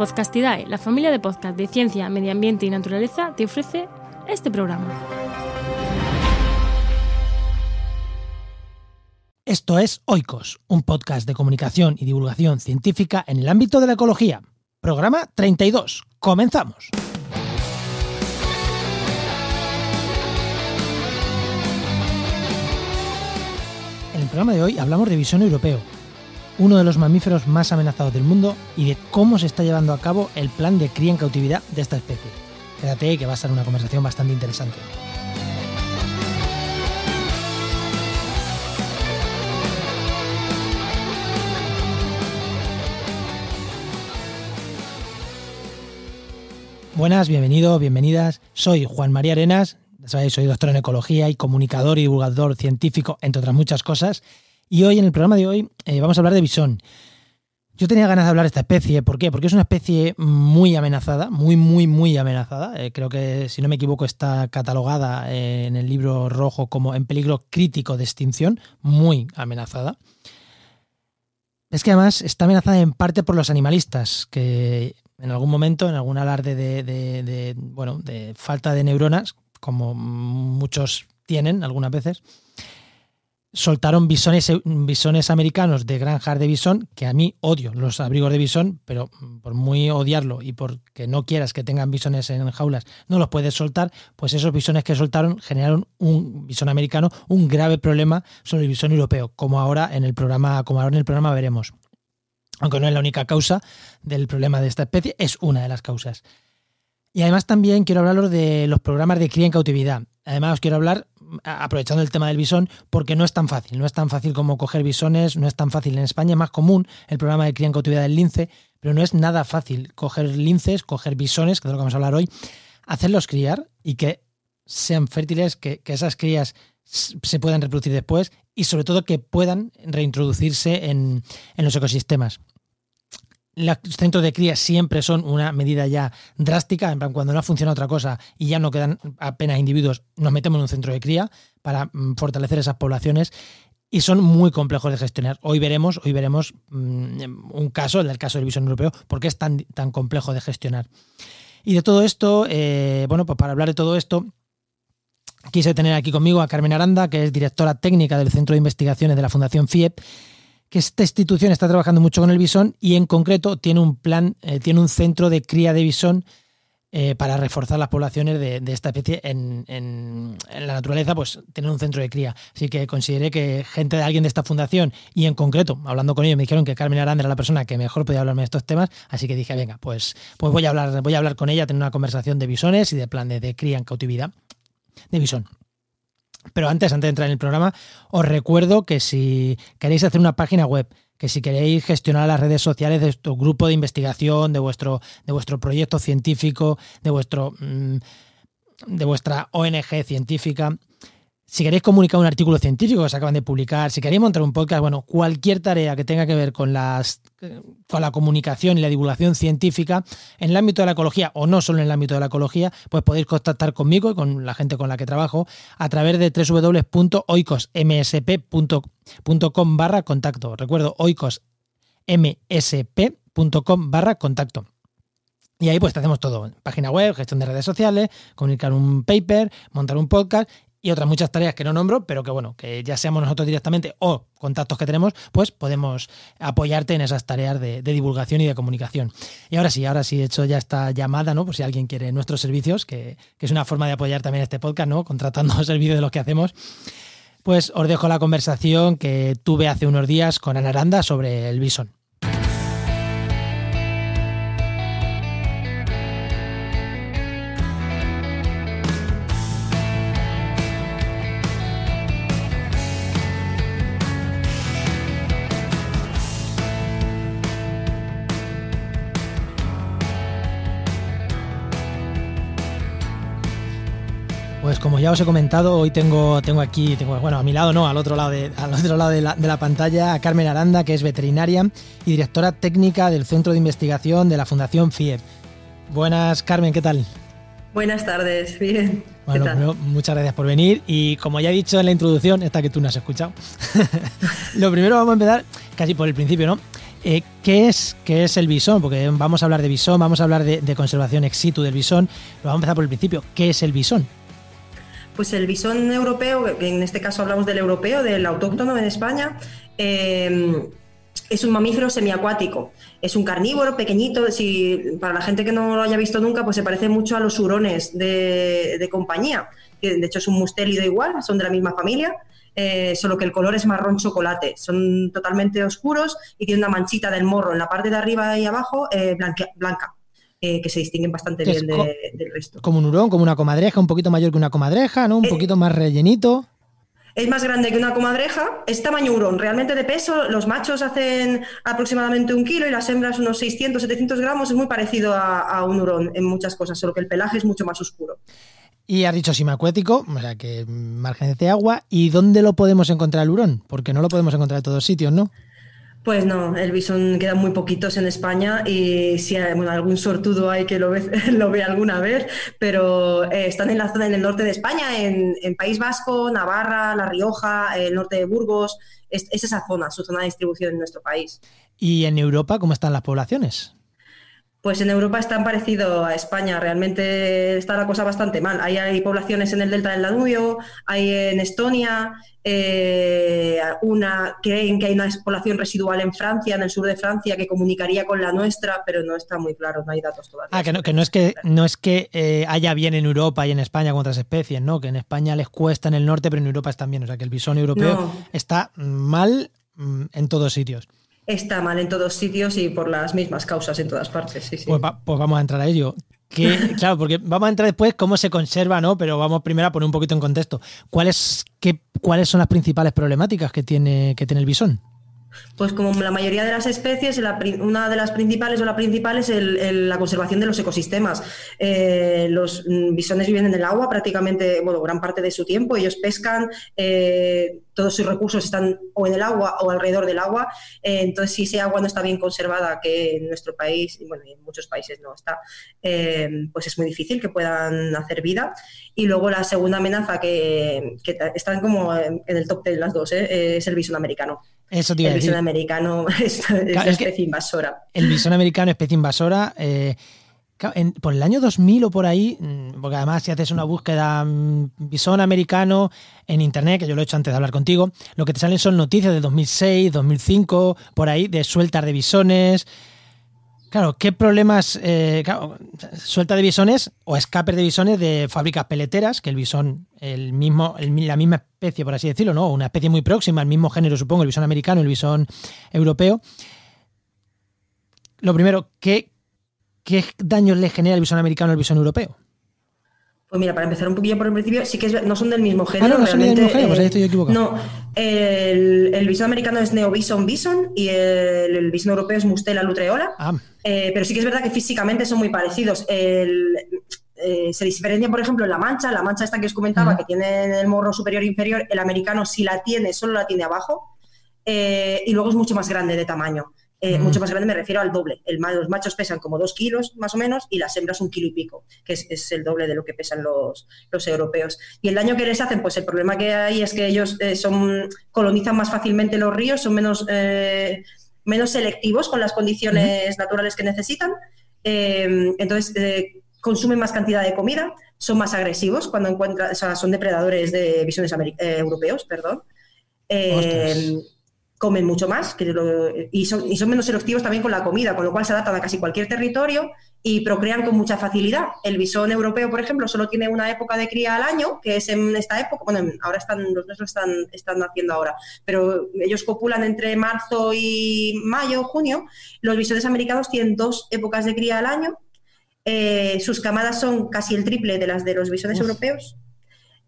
Podcastidae, la familia de podcast de ciencia, medio ambiente y naturaleza, te ofrece este programa. Esto es Oikos, un podcast de comunicación y divulgación científica en el ámbito de la ecología. Programa 32. Comenzamos. En el programa de hoy hablamos de visón europeo, uno de los mamíferos más amenazados del mundo y de cómo se está llevando a cabo el plan de cría en cautividad de esta especie. Quédate que va a ser una conversación bastante interesante. Buenas, bienvenido, bienvenidas. Soy Juan María Arenas, sabéis, soy doctor en ecología y comunicador y divulgador científico, entre otras muchas cosas. Y hoy, en el programa de hoy, eh, vamos a hablar de bisón. Yo tenía ganas de hablar de esta especie, ¿por qué? Porque es una especie muy amenazada, muy, muy, muy amenazada. Eh, creo que, si no me equivoco, está catalogada eh, en el libro rojo como en peligro crítico de extinción, muy amenazada. Es que además está amenazada en parte por los animalistas, que en algún momento, en algún alarde de bueno, de falta de neuronas, como muchos tienen algunas veces, soltaron bisones, bisones americanos de granjas de bisón, que a mí odio los abrigos de bisón, pero por muy odiarlo y porque no quieras que tengan bisones en jaulas, no los puedes soltar, pues esos bisones que soltaron generaron un bisón americano, un grave problema sobre el bisón europeo, como ahora en el programa, como ahora en el programa veremos. Aunque no es la única causa del problema de esta especie, es una de las causas. Y además también quiero hablaros de los programas de cría en cautividad. Además os quiero hablar aprovechando el tema del bisón, porque no es tan fácil, no es tan fácil como coger bisones, no es tan fácil. En España es más común el programa de cría en cautividad del lince, pero no es nada fácil coger linces, coger bisones, que es de lo que vamos a hablar hoy, hacerlos criar y que sean fértiles, que, esas crías se puedan reproducir después y sobre todo que puedan reintroducirse en los ecosistemas los centros de cría siempre son una medida ya drástica, en plan, cuando no funciona otra cosa y ya no quedan apenas individuos, nos metemos en un centro de cría para mm, fortalecer esas poblaciones y son muy complejos de gestionar. Hoy veremos, hoy veremos mm, un caso, el caso del visón europeo, porque es tan, tan complejo de gestionar. Y de todo esto, eh, bueno, pues para hablar de todo esto, quise tener aquí conmigo a Carmen Aranda, que es directora técnica del Centro de Investigaciones de la Fundación FIEP que esta institución está trabajando mucho con el bisón y en concreto tiene un plan, eh, tiene un centro de cría de bisón eh, para reforzar las poblaciones de, esta especie en, la naturaleza, pues tener un centro de cría. Así que consideré que gente de alguien de esta fundación y en concreto, hablando con ellos, me dijeron que Carmen Aranda era la persona que mejor podía hablarme de estos temas, así que dije, venga, pues, pues voy a hablar, voy a hablar con ella, tener una conversación de bisones y de plan de cría en cautividad de bisón. Pero antes, antes de entrar en el programa, os recuerdo que si queréis hacer una página web, que si queréis gestionar las redes sociales de vuestro grupo de investigación, de vuestro, de vuestro proyecto científico, de vuestro mm, de vuestra ONG científica, si queréis comunicar un artículo científico que se acaban de publicar, si queréis montar un podcast, bueno, cualquier tarea que tenga que ver con, las, con la comunicación y la divulgación científica en el ámbito de la ecología o no solo en el ámbito de la ecología, pues podéis contactar conmigo y con la gente con la que trabajo a través de www.oicosmsp.com barra contacto. Recuerdo, oicosmsp.com barra contacto. Y ahí pues te hacemos todo, página web, gestión de redes sociales, comunicar un paper, montar un podcast y otras muchas tareas que no nombro, pero que bueno, que ya seamos nosotros directamente o contactos que tenemos, pues podemos apoyarte en esas tareas de, divulgación y de comunicación. Y ahora sí, ahora sí he hecho ya esta llamada, ¿no? Por si alguien quiere nuestros servicios, que, que es una forma de apoyar también este podcast, ¿no? Contratando servicios de los que hacemos. Pues os dejo la conversación que tuve hace unos días con Ana Aranda sobre el bison. Como ya os he comentado, hoy tengo, tengo aquí, tengo, bueno, a mi lado no, al otro lado, de, al otro lado de la, pantalla, a Carmen Aranda, que es veterinaria y directora técnica del Centro de Investigación de la Fundación FIEP. Buenas, Carmen, ¿qué tal? Buenas tardes, bien. Bueno, muchas gracias por venir y como ya he dicho en la introducción, esta que tú no has escuchado, lo primero vamos a empezar casi por el principio, ¿no? Eh, ¿qué, es, ¿Qué es el bisón? Porque vamos a hablar de bisón, vamos a hablar de, conservación ex situ del bisón. Pero vamos a empezar por el principio. ¿Qué es el bisón? Pues el bisón europeo, en este caso hablamos del europeo, del autóctono en España, eh, es un mamífero semiacuático. Es un carnívoro pequeñito. Si, para la gente que no lo haya visto nunca, pues se parece mucho a los hurones de, compañía. De hecho, es un mustélido igual, son de la misma familia. Eh, solo que el color es marrón chocolate. Son totalmente oscuros y tiene una manchita del morro en la parte de arriba y abajo eh, blanca, eh, que se distinguen bastante bien del resto. Como un hurón, como una comadreja, un poquito mayor que una comadreja, ¿no? Un poquito más rellenito. Es más grande que una comadreja, es tamaño hurón. Realmente de peso, los machos hacen aproximadamente un kilo y las hembras unos 600, 700 gramos. Es muy parecido a, un hurón en muchas cosas, solo que el pelaje es mucho más oscuro. Y has dicho simacuético, o sea que márgenes de agua. ¿Y dónde lo podemos encontrar el hurón? Porque no lo podemos encontrar en todos sitios, ¿no? Pues no, el bisón quedan muy poquitos en España y si hay, algún sortudo hay que lo ve, lo ve alguna vez, pero eh, están en la zona en el norte de España, en, País Vasco, Navarra, La Rioja, el norte de Burgos, es esa zona, su zona de distribución en nuestro país. ¿Y en Europa cómo están las poblaciones? Pues en Europa están parecido a España, realmente está la cosa bastante mal. Ahí hay poblaciones en el delta del Danubio, hay en Estonia, eh, una creen que hay una población residual en Francia, en el sur de Francia, que comunicaría con la nuestra, pero no está muy claro, no hay datos todavía. Ah, que no, que no es que no es que eh, haya bien en Europa y en España con otras especies, ¿no? Que en España les cuesta en el norte, pero en Europa están bien. O sea que el bisón europeo está mal mm, en todos sitios está mal en todos sitios y por las mismas causas en todas partes. Pues, pues, vamos a entrar a ello. claro, porque vamos a entrar después cómo se conserva, ¿no? Pero vamos primero a poner un poquito en contexto. ¿Cuáles, qué, ¿Cuáles son las principales problemáticas que tiene, que tiene el bisón? Pues como la mayoría de las especies, una de las principales o la principal es la conservación de los ecosistemas. Eh, los mm, bisones viven en el agua prácticamente, bueno, gran parte de su tiempo. Ellos pescan, eh, todos sus recursos están o en el agua o alrededor del agua. Eh, entonces, si ese agua no está bien conservada, que en nuestro país, y bueno, en muchos países no está, pues es muy difícil que puedan hacer vida. Y luego la segunda amenaza que, que están como en el top de las dos, es el bisón americano. Eso el bisón americano es, especie invasora. El bisón americano, especie invasora. Eh, por el año 2000 o por ahí, mm, porque además si haces una búsqueda mm, bisón americano en internet, que yo lo he hecho antes de hablar contigo, lo que te salen son noticias de 2006, 2005, por ahí, de sueltas de bisones, Claro, ¿qué problemas? Eh, suelta de bisones o escapes de bisones de fábricas peleteras, que el bisón, el mismo, la misma especie, por así decirlo, ¿no? Una especie muy próxima, el mismo género, supongo, el bisón americano, el bisón europeo. Lo primero, ¿qué, qué daños le genera el bisón americano al bisón europeo? Pues mira, para empezar un poquillo por el principio, sí que no son del mismo género. Ah, no, no son del mismo género, pues ahí estoy equivocado. No, el, el bisón americano es Neobison bison y el, el bisón europeo es Mustela lutreola. Ah. Eh, pero sí que es verdad que físicamente son muy parecidos. El, eh, se diferencia, por ejemplo, en la mancha, la mancha esta que os comentaba, que tiene en el morro superior e inferior, el americano si la tiene, solo la tiene abajo, eh, y luego es mucho más grande de tamaño. Eh, mucho más grande me refiero al doble. El, los machos pesan como dos kilos más o menos y las hembras un kilo y pico, que es, el doble de lo que pesan los, los, europeos. Y el daño que les hacen, pues el problema que hay es que ellos eh, son, colonizan más fácilmente los ríos, son menos, eh, menos selectivos con las condiciones naturales que necesitan. entonces, consumen más cantidad de comida, son más agresivos cuando encuentran, o sea, son depredadores de visiones europeos, perdón comen mucho más y, son, y, son, menos selectivos también con la comida, con lo cual se adaptan a casi cualquier territorio y procrean con mucha facilidad. El bisón europeo, por ejemplo, solo tiene una época de cría al año, que es en esta época, bueno, ahora están, los nuestros están, están naciendo ahora, pero ellos copulan entre marzo y mayo, junio. Los bisones americanos tienen dos épocas de cría al año. Eh, sus camadas son casi el triple de las de los bisones europeos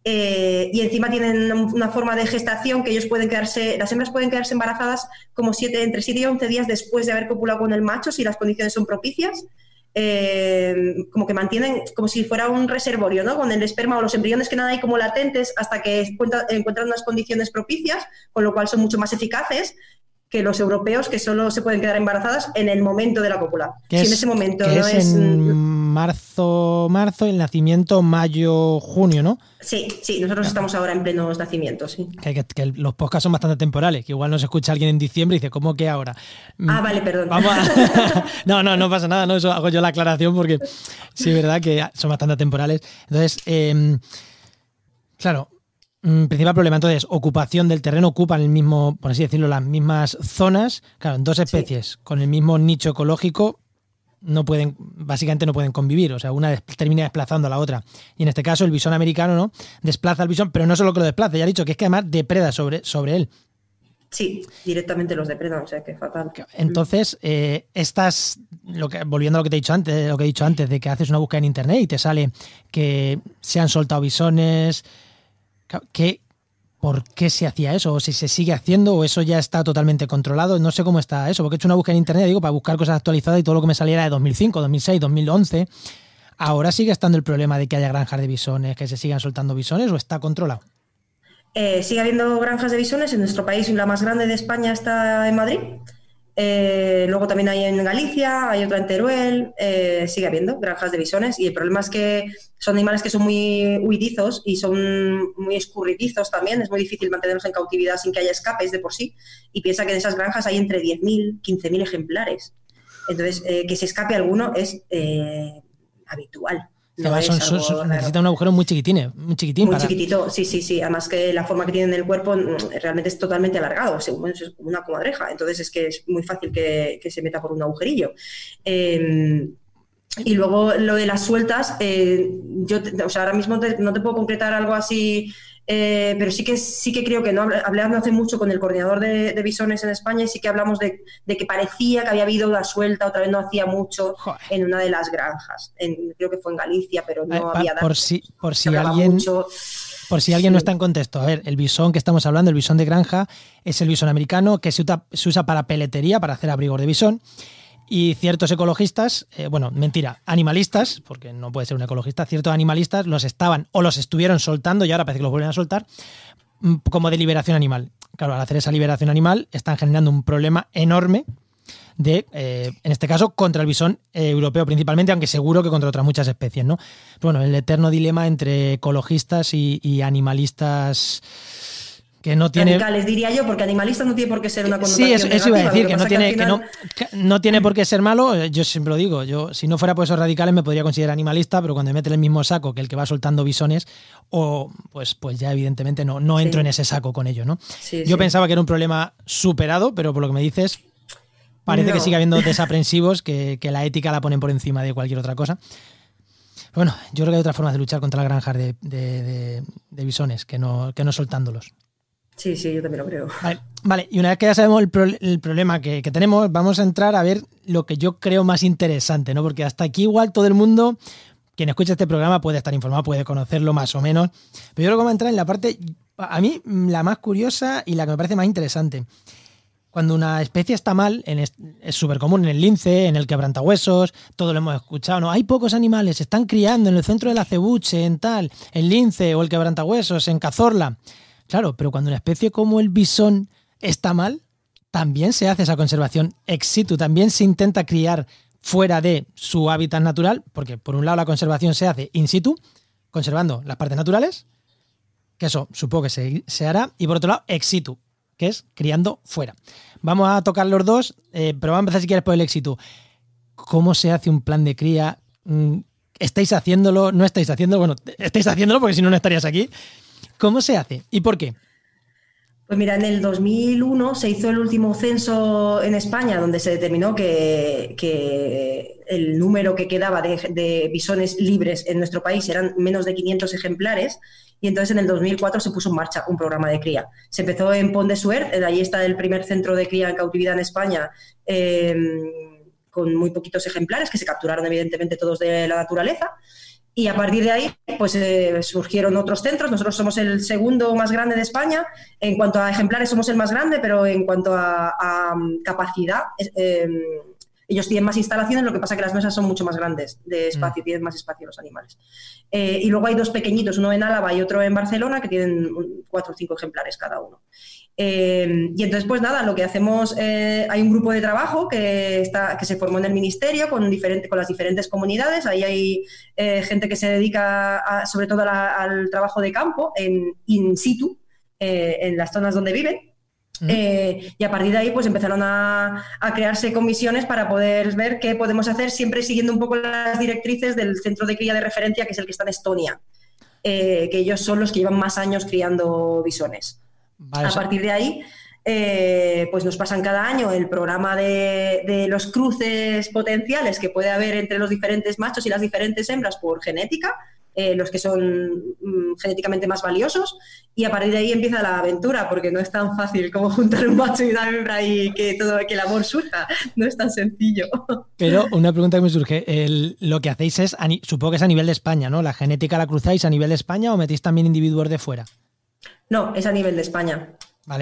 eh, y encima tienen una forma de gestación que ellos pueden quedarse, las hembras pueden quedarse embarazadas como siete, entre 7 y 11 días después de haber copulado con el macho si las condiciones son propicias. Eh, como que mantienen como si fuera un reservorio, ¿no? Con el esperma o los embriones que nada hay como latentes hasta que encuentran unas condiciones propicias, con lo cual son mucho más eficaces que los europeos que solo se pueden quedar embarazadas en el momento de la cópula. Si en ese momento no es, marzo, marzo, el nacimiento mayo, junio, ¿no? Sí, sí, nosotros estamos ahora en plenos nacimientos, sí. Que, los podcasts son bastante temporales, que igual nos escucha alguien en diciembre y dice, ¿cómo que ahora? Ah, vale, perdón. no, no, no pasa nada, no, eso hago yo la aclaración porque sí es verdad que son bastante temporales. Entonces, em, claro, mm, principal problema, entonces, ocupación del terreno, ocupan el mismo, por así decirlo, las mismas zonas, claro, en dos especies, con el mismo nicho ecológico, no pueden, básicamente no pueden convivir, o sea, una termina desplazando a la otra. Y en este caso el bisón americano, ¿no? Desplaza al bisón, pero no solo que lo desplaza, ya he dicho que es que además depreda sobre, sobre él. Sí, directamente los depredan, o sea que fatal. Entonces, eh, estas, lo que, volviendo a lo que te he dicho antes, lo que he dicho antes, de que haces una búsqueda en internet y te sale que se han soltado bisones, que por qué se hacía eso, o si se sigue haciendo, o eso ya está totalmente controlado. No sé cómo está eso, porque he hecho una búsqueda en internet, digo, para buscar cosas actualizadas y todo lo que me saliera de 2005, 2006, 2011. ¿Ahora sigue estando el problema de que haya granjas de bisones, que se sigan soltando bisones, o está controlado? Eh, sigue habiendo granjas de bisones. En nuestro país, la más grande de España está en Madrid. Eh, luego también hay en Galicia, hay otra en Teruel, eh, sigue habiendo granjas de bisones y el problema es que son animales que son muy huidizos y son muy escurridizos también, es muy difícil mantenerlos en cautividad sin que haya escapes de por sí y piensa que en esas granjas hay entre 10.000, 15.000 ejemplares. Entonces, eh, que se escape alguno es habitual necesita un agujero muy chiquitín, muy chiquitín. Muy chiquitito, sí, sí, sí. Además que la forma que tiene en el cuerpo mm, realmente es totalmente alargado, según es como una comadreja. Entonces es que es muy fácil que, se meta por un agujerillo. Em, y luego lo de las sueltas, eh, yo, o sea, ahora mismo no te puedo concretar algo así eh, pero sí que sí que creo que no hablé hace mucho con el coordinador de, de Bisones en España y sí que hablamos de, que parecía que había habido una suelta, otra vez no hacía mucho en una de las granjas. creo que fue en Galicia, pero no había Por si, por si alguien. Por si alguien no está en contexto, a ver, el bisón que estamos hablando, el bisón de granja, es el bisón americano que se se usa para peletería, para hacer abrigos de bisón y ciertos ecologistas, eh, bueno, mentira, animalistas, porque no puede ser un ecologista, ciertos animalistas los estaban o los estuvieron soltando y ahora parece que los vuelven a soltar mm, como de liberación animal. Claro, al hacer esa liberación animal están generando un problema enorme de, eh, en este caso, contra el bisón europeo principalmente, aunque seguro que contra otras muchas especies, ¿no? Bueno, el eterno dilema entre ecologistas y animalistas que no tiene radicales diría yo porque animalista no tiene por qué ser una connotación sí eso, iba a decir que no tiene que, no, tiene por qué ser malo yo siempre lo digo yo si no fuera por esos radicales me podría considerar animalista pero cuando me el mismo saco que el que va soltando bisones o pues pues ya evidentemente no no entro en ese saco con ello no yo pensaba que era un problema superado pero por lo que me dices parece que sigue habiendo desaprensivos que, la ética la ponen por encima de cualquier otra cosa. Bueno, yo creo que hay otras formas de luchar contra las granjas de, de, de bisones que no, que no soltándolos. Sí, sí, yo también lo creo. Vale, y una vez que ya sabemos el, problema que, tenemos, vamos a entrar a ver lo que yo creo más interesante, ¿no? Porque hasta aquí igual todo el mundo, quien escucha este programa puede estar informado, puede conocerlo más o menos, pero yo creo que vamos a entrar en la parte, a mí, la más curiosa y la que me parece más interesante. Cuando una especie está mal, es súper común en el lince, en el quebrantahuesos, todo lo hemos escuchado, ¿no? Hay pocos animales, se están criando en el centro de la cebuche, en tal, el lince o el quebrantahuesos, en cazorla. Claro, pero cuando una especie como el bisón está mal, también se hace esa conservación ex situ, también se intenta criar fuera de su hábitat natural, porque por un lado la conservación se hace in situ, conservando las partes naturales, que eso supongo que se, hará, y por otro lado ex situ, que es criando fuera. Vamos a tocar los dos, eh, pero vamos a empezar si quieres por el ex situ. ¿Cómo se hace un plan de cría? Mm, ¿Estáis haciéndolo? ¿No estáis haciéndolo? Bueno, estáis haciéndolo porque si no, no estarías aquí. ¿Cómo se hace y por qué? Pues mira, en el 2001 se hizo el último censo en España donde se determinó que, el número que quedaba de, bisones libres en nuestro país eran menos de 500 ejemplares y entonces en el 2004 se puso en marcha un programa de cría. Se empezó en Pont de Suert, ahí está el primer centro de cría en cautividad en España. Em, con muy poquitos ejemplares que se capturaron evidentemente todos de la naturaleza y a partir de ahí, pues eh, surgieron otros centros. Nosotros somos el segundo más grande de España. En cuanto a ejemplares, somos el más grande, pero en cuanto a, capacidad, em, Ellos tienen más instalaciones, lo que pasa que las mesas son mucho más grandes de espacio, mm. tienen más espacio los animales. Eh, y luego hay dos pequeñitos, uno en Álava y otro en Barcelona, que tienen cuatro o cinco ejemplares cada uno. Eh, y entonces, pues nada, lo que hacemos, eh, hay un grupo de trabajo que, está, que se formó en el ministerio con, diferente, con las diferentes comunidades. Ahí hay gente que se dedica sobre todo al trabajo de campo, en in situ, en las zonas donde viven. Eh, y a partir de ahí, pues empezaron a, crearse comisiones para poder ver qué podemos hacer, siempre siguiendo un poco las directrices del centro de cría de referencia, que es el que está en Estonia, eh, que ellos son los que llevan más años criando bisones. a partir de ahí, eh, pues nos pasan cada año el programa de, de, los cruces potenciales que puede haber entre los diferentes machos y las diferentes hembras por genética eh, los que son mm, genéticamente más valiosos, y a partir de ahí empieza la aventura, porque no es tan fácil como juntar un macho y una hembra y que todo que el amor surja, no es tan sencillo. Pero una pregunta que me surge, lo que hacéis es, supongo que es a nivel de España, ¿no? ¿La genética la cruzáis a nivel de España o metéis también individuos de fuera? No, es a nivel de España.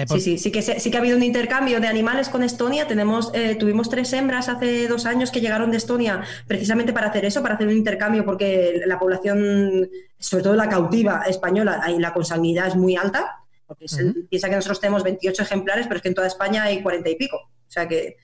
Sí, sí, sí que, sí que ha habido un intercambio de animales con Estonia. Tenemos, eh, tuvimos tres hembras hace dos años que llegaron de Estonia precisamente para hacer eso, para hacer un intercambio, porque la población, sobre todo la cautiva española, la consanguinidad es muy alta. Porque piensa que nosotros tenemos 28 ejemplares, pero es que en toda España hay 40 y pico. O sea que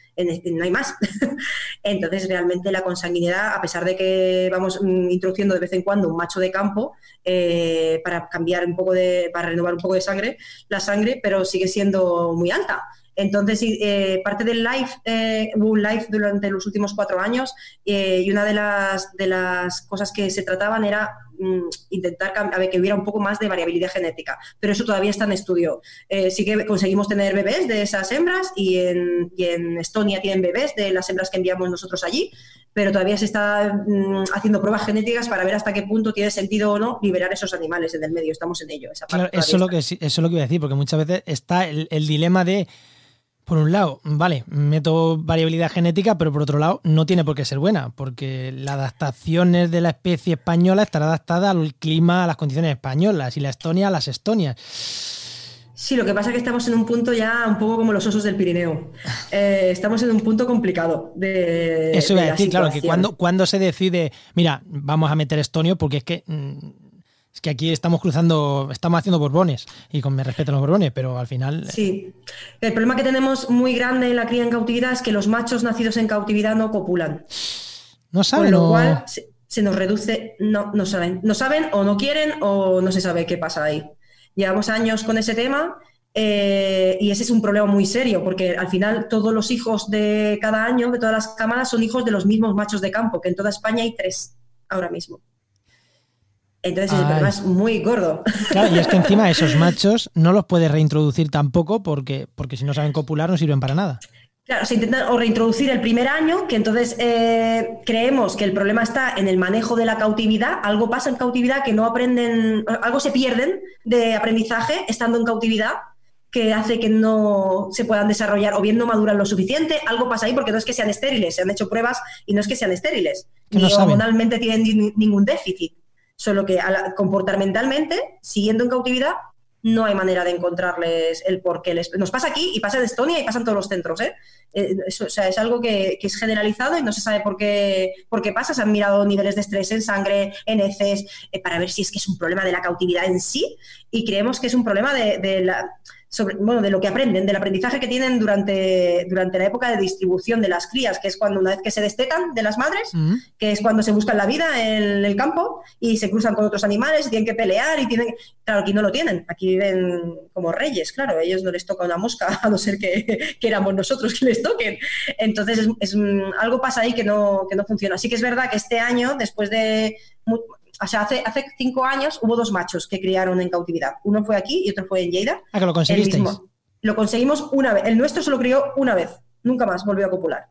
no hay más. Entonces, realmente la consanguinidad, a pesar de que vamos mm, introduciendo de vez en cuando un macho de campo eh, para cambiar un poco de, para renovar un poco de sangre, la sangre, pero sigue siendo muy alta. Entonces, eh, parte del live, eh, hubo un live durante los últimos cuatro años eh, y una de las, de las cosas que se trataban era mm, intentar que hubiera un poco más de variabilidad genética, pero eso todavía está en estudio. sí que conseguimos tener bebés de esas hembras y en, y en, Estonia tienen bebés de las hembras que enviamos nosotros allí, pero todavía se está mm, haciendo pruebas genéticas para ver hasta qué punto tiene sentido o no liberar esos animales en el medio. Estamos en ello. eso, es lo que, eso es lo que iba a decir, porque muchas veces está el dilema de por un lado, vale, meto variabilidad genética, pero por otro lado, no tiene por qué ser buena, porque las adaptaciones de la especie española estará adaptada al clima, a las condiciones españolas, y la Estonia a las Estonias. Sí, lo que pasa es que estamos en un punto ya un poco como los osos del Pirineo. Eh, estamos en un punto complicado de. Eso iba a decir, claro, que cuando, cuando se decide, mira, vamos a meter estonio, porque es que mm, es que aquí estamos cruzando, estamos haciendo borbones, y con mi respeto a los borbones, pero al final. Eh, sí. El problema que tenemos muy grande en la cría en cautividad es que los machos nacidos en cautividad no copulan. No saben. Con lo cual se, nos reduce, no, no saben. No saben o no quieren o no se sabe qué pasa ahí. Llevamos años con ese tema eh, y ese es un problema muy serio, porque al final todos los hijos de cada año, de todas las camadas, son hijos de los mismos machos de campo, que en toda España hay tres ahora mismo. Entonces el problema es muy gordo. Claro, y es que encima esos machos no los puedes reintroducir tampoco porque, porque si no saben copular no sirven para nada. Claro, se intenta o reintroducir el primer año, que entonces eh, creemos que el problema está en el manejo de la cautividad. Algo pasa en cautividad que no aprenden, algo se pierden de aprendizaje estando en cautividad que hace que no se puedan desarrollar o bien no maduran lo suficiente, algo pasa ahí porque no es que sean estériles, se han hecho pruebas y no es que sean estériles, ni hormonalmente tienen ningún déficit. Solo que comportamentalmente, siguiendo en cautividad, no hay manera de encontrarles el por qué. Les, nos pasa aquí y pasa en Estonia y pasa en todos los centros. ¿eh? eh o sea, es algo que, es generalizado y no se sabe por qué, por qué pasa. Se han mirado niveles de estrés en sangre, en heces, eh, para ver si es que es un problema de la cautividad en sí y creemos que es un problema de la bueno, de lo que aprenden, del aprendizaje que tienen durante, durante la época de distribución de las crías, que es cuando una vez que se destetan de las madres, que es cuando se buscan la vida en el campo y se cruzan con otros animales y tienen que pelear y tienen... Claro, aquí no lo tienen, aquí viven como reyes, claro, a ellos no les toca una mosca, a no ser que, que éramos nosotros que les toquen. Entonces, es, algo pasa ahí que no, que no funciona. Así que es verdad que este año, después de o sea, hace, hace cinco años hubo dos machos que criaron en cautividad. Uno fue aquí y otro fue en Lleida. Ah, que lo conseguisteis. Lo conseguimos una vez. El nuestro se lo crió una vez. Nunca más volvió a copular.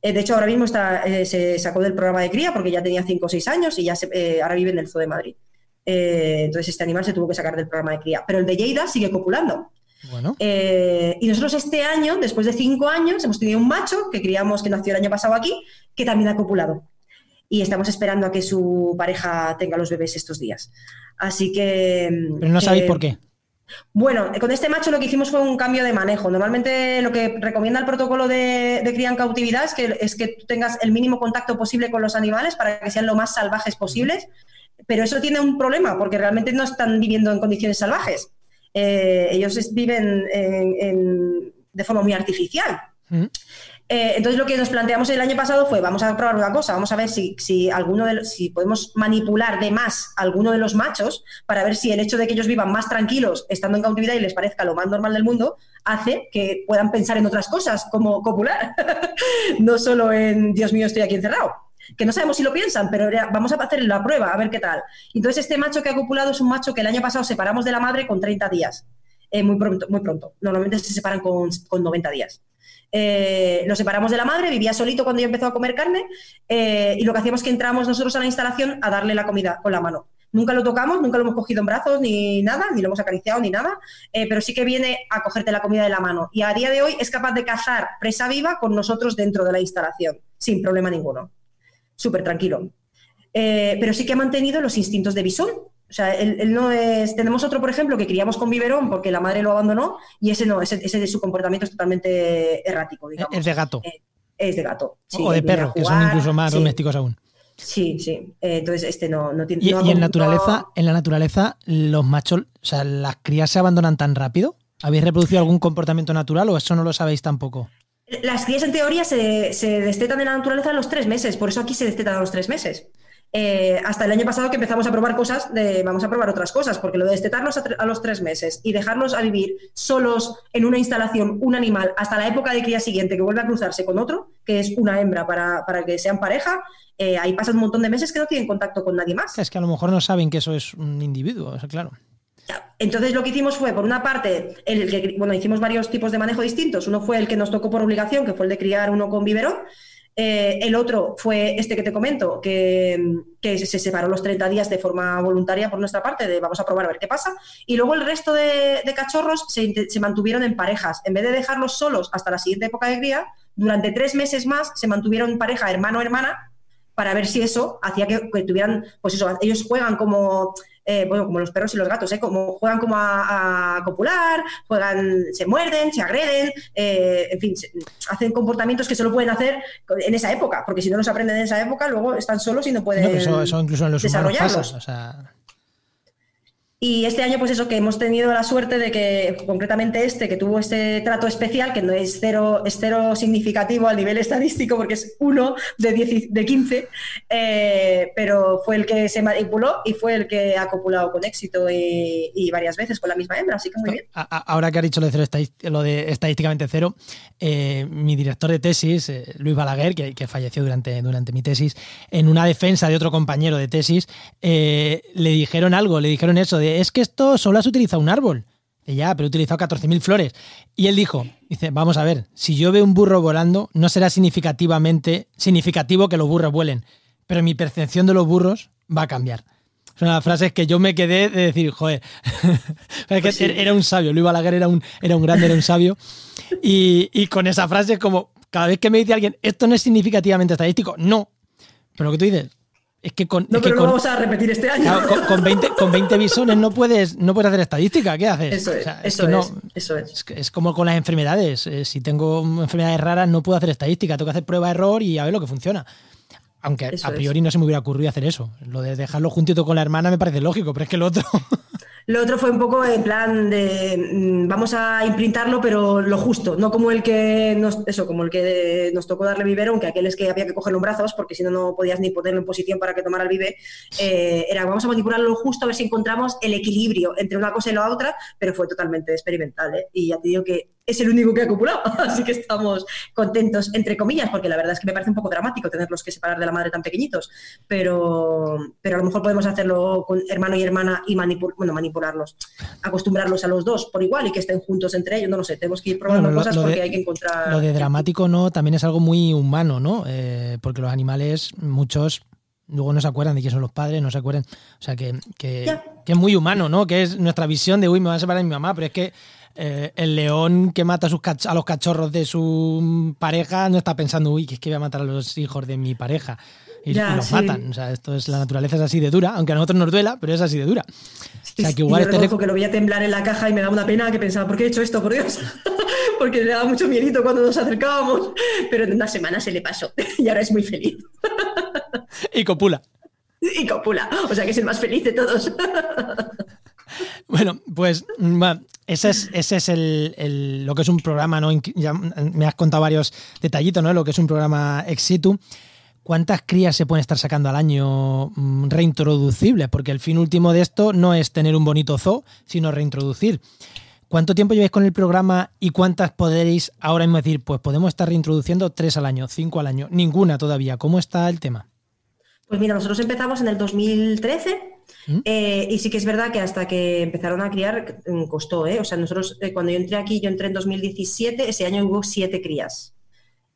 Eh, de hecho, ahora mismo está, eh, se sacó del programa de cría porque ya tenía cinco o seis años y ya se, eh, ahora vive en el Zoo de Madrid. entonces, este animal se tuvo que sacar del programa de cría. Pero el de Lleida sigue copulando. Bueno. y nosotros este año, después de cinco años, hemos tenido un macho que criamos, que nació el año pasado aquí, que también ha copulado y estamos esperando a que su pareja tenga los bebés estos días. Así que... Pero no sabéis por qué. Bueno, con este macho lo que hicimos fue un cambio de manejo. Normalmente lo que recomienda el protocolo de, cría en cautividad es que, es que tú tengas el mínimo contacto posible con los animales para que sean lo más salvajes posibles, pero eso tiene un problema porque realmente no están viviendo en condiciones salvajes. Eh, ellos viven de forma muy artificial. Eh, entonces lo que nos planteamos el año pasado fue, vamos a probar una cosa, vamos a ver si, si, alguno de, si podemos manipular de más a alguno de los machos para ver si el hecho de que ellos vivan más tranquilos estando en cautividad y les parezca lo más normal del mundo hace que puedan pensar en otras cosas como copular, no solo en Dios mío estoy aquí encerrado que no sabemos si lo piensan, pero vamos a hacer la prueba, a ver qué tal. Entonces, este macho que ha copulado es un macho que el año pasado separamos de la madre con 30 días, eh, muy, pronto, muy pronto. Normalmente se separan con, con 90 días. Eh, lo separamos de la madre, vivía solito cuando yo empezó a comer carne eh, y lo que hacíamos es que entramos nosotros a la instalación a darle la comida con la mano. Nunca lo tocamos, nunca lo hemos cogido en brazos ni nada, ni lo hemos acariciado ni nada, eh, pero sí que viene a cogerte la comida de la mano. Y a día de hoy es capaz de cazar presa viva con nosotros dentro de la instalación, sin problema ninguno. Súper tranquilo. pero sí que ha mantenido los instintos de bisón, o sea, él, no es. Tenemos otro, por ejemplo, que criamos con biberón porque la madre lo abandonó y ese no, ese, de su comportamiento es totalmente errático. Digamos. Es de gato. Eh, es de gato. o de perro, que son incluso más domésticos aún. Sí, sí. Eh, entonces, este no, tiene. ¿Y, y en, naturaleza, en la naturaleza, los machos, o sea, las crías se abandonan tan rápido? ¿Habéis reproducido algún comportamiento natural o eso no lo sabéis tampoco? Las crías en teoría se, se destetan en la naturaleza a los tres meses, por eso aquí se destetan a los tres meses. Eh, hasta el año pasado que empezamos a probar cosas, de, vamos a probar otras cosas, porque lo de destetarlos a, los tres meses y dejarlos a vivir solos en una instalación, un animal, hasta la época de cría siguiente que vuelve a cruzarse con otro, que es una hembra para, que sean pareja, eh, ahí pasan un montón de meses que no tienen contacto con nadie más. Es que a lo mejor no saben que eso es un individuo, claro. Entonces lo que hicimos fue, por una parte, el que, bueno, hicimos varios tipos de manejo distintos. Uno fue el que nos tocó por obligación, que fue el de criar uno con biberón, eh, el otro fue este que te comento, que, se separó los 30 días de forma voluntaria por nuestra parte, de vamos a probar a ver qué pasa. Y luego el resto de, cachorros se, mantuvieron en parejas. En vez de dejarlos solos hasta la siguiente época de cría, durante tres meses más se mantuvieron en pareja hermano-hermana para ver si eso hacía que, que, tuvieran, pues eso, ellos juegan como eh, bueno, como los perros y los gatos, ¿eh? como juegan como a, copular, juegan, se muerden, se agreden, eh, en fin, hacen comportamientos que solo pueden hacer en esa época, porque si no los aprenden en esa época, luego están solos y no pueden eso, incluso en los desarrollarlos. Y este año, pues eso, que hemos tenido la suerte de que, concretamente este, que tuvo este trato especial, que no es cero, es cero significativo al nivel estadístico, porque es uno de, de 15, eh, pero fue el que se manipuló y fue el que ha copulado con éxito y, varias veces con la misma hembra, así que muy bien. Ahora que ha dicho lo de, cero lo de estadísticamente cero, eh, mi director de tesis, eh, Luis Balaguer, que, falleció durante, durante mi tesis, en una defensa de otro compañero de tesis, le dijeron algo, le dijeron eso de es que esto solo has utilizado un árbol. ya, pero he utilizado 14.000 flores. Y él dijo, dice, vamos a ver, si yo veo un burro volando, no será significativamente significativo que los burros vuelen, pero mi percepción de los burros va a cambiar. Son las frases que yo me quedé de decir, joder, pues era un sabio, Luis Balaguer era un, era un grande, era un sabio. Y, y con esa frase como, cada vez que me dice alguien, esto no es significativamente estadístico, no. Pero lo que tú dices, es que con, no, pero lo vamos a repetir este año. con, 20, con 20 bisones no puedes, no puedes hacer estadística. ¿Qué haces? Eso es. eso, es, eso es. es, como con las enfermedades. Eh, si tengo enfermedades raras, no puedo hacer estadística. Tengo que hacer prueba-error y a ver lo que funciona. Aunque a priori no se me hubiera ocurrido hacer eso. Lo de dejarlo juntito con la hermana me parece lógico, pero es que lo otro. Lo otro fue un poco en plan de mm, vamos a imprintarlo, pero lo justo, no como el que nos, eso, como el que nos tocó darle vivero, aunque aquel es que había que cogerlo en brazos, porque si no, no podías ni ponerlo en posición para que tomara el vive. Eh, era vamos a manipularlo lo justo, a ver si encontramos el equilibrio entre una cosa y la otra, pero fue totalmente experimental. ¿eh? Y ya te digo que es el único que ha copulado, así que estamos contentos, entre comillas, porque la verdad es que me parece un poco dramático tenerlos que separar de la madre tan pequeñitos, pero, pero a lo mejor podemos hacerlo con hermano y hermana y bueno, manipularlos, acostumbrarlos a los dos por igual y que estén juntos entre ellos, no lo sé, tenemos que ir probando cosas porque hay que encontrar... Lo de dramático no, también es algo muy humano, ¿no? Eh, porque los animales, muchos luego no se acuerdan de quién son los padres, no se acuerdan. O sea, que, que, es muy humano, ¿no? Que es nuestra visión de, uy, me van a separar de mi mamá, pero es que eh, el león que mata a, sus a los cachorros de su pareja no está pensando, uy, que es que voy a matar a los hijos de mi pareja. Y, los matan. O sea, esto es, la naturaleza es así de dura, aunque a nosotros nos duela, pero es así de dura. O sea, que igual yo que lo voy a temblar en la caja y me da una pena que pensaba, ¿por qué he hecho esto? Por Dios. Porque le daba mucho miedito cuando nos acercábamos. Pero en una semana se le pasó y ahora es muy feliz. y copula. Y copula. O sea que es el más feliz de todos. Bueno, pues ese es, ese es el, lo que es un programa, ¿no? Ya me has contado varios detallitos, ¿no? Lo que es un programa Exitu. ¿Cuántas crías se pueden estar sacando al año mm, reintroducibles? Porque el fin último de esto no es tener un bonito zoo, sino reintroducir. ¿Cuánto tiempo lleváis con el programa y cuántas podréis ahora mismo decir? Pues podemos estar reintroduciendo tres al año, cinco al año, ninguna todavía. ¿Cómo está el tema? Pues mira, nosotros empezamos en el 2013 ¿Mm? eh, y sí que es verdad que hasta que empezaron a criar mm, costó, ¿eh? O sea, nosotros eh, cuando yo entré aquí, yo entré en 2017, ese año hubo siete crías.